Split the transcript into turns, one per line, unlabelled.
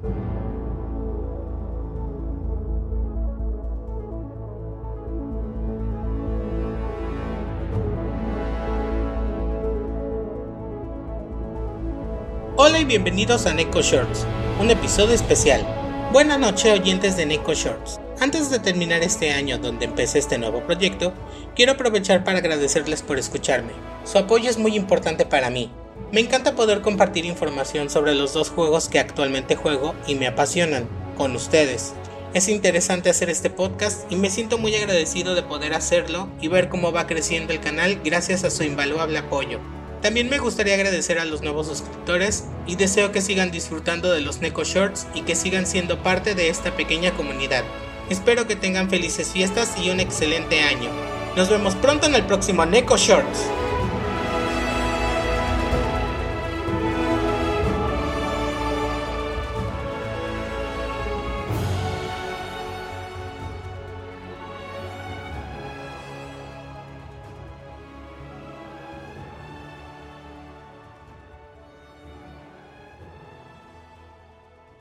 Hola y bienvenidos a Neko Shorts, un episodio especial. Buenas noches oyentes de Neko Shorts. Antes de terminar este año donde empecé este nuevo proyecto, quiero aprovechar para agradecerles por escucharme. Su apoyo es muy importante para mí. Me encanta poder compartir información sobre los dos juegos que actualmente juego y me apasionan, con ustedes. Es interesante hacer este podcast y me siento muy agradecido de poder hacerlo y ver cómo va creciendo el canal gracias a su invaluable apoyo. También me gustaría agradecer a los nuevos suscriptores y deseo que sigan disfrutando de los Neko Shorts y que sigan siendo parte de esta pequeña comunidad. Espero que tengan felices fiestas y un excelente año. Nos vemos pronto en el próximo Neko Shorts.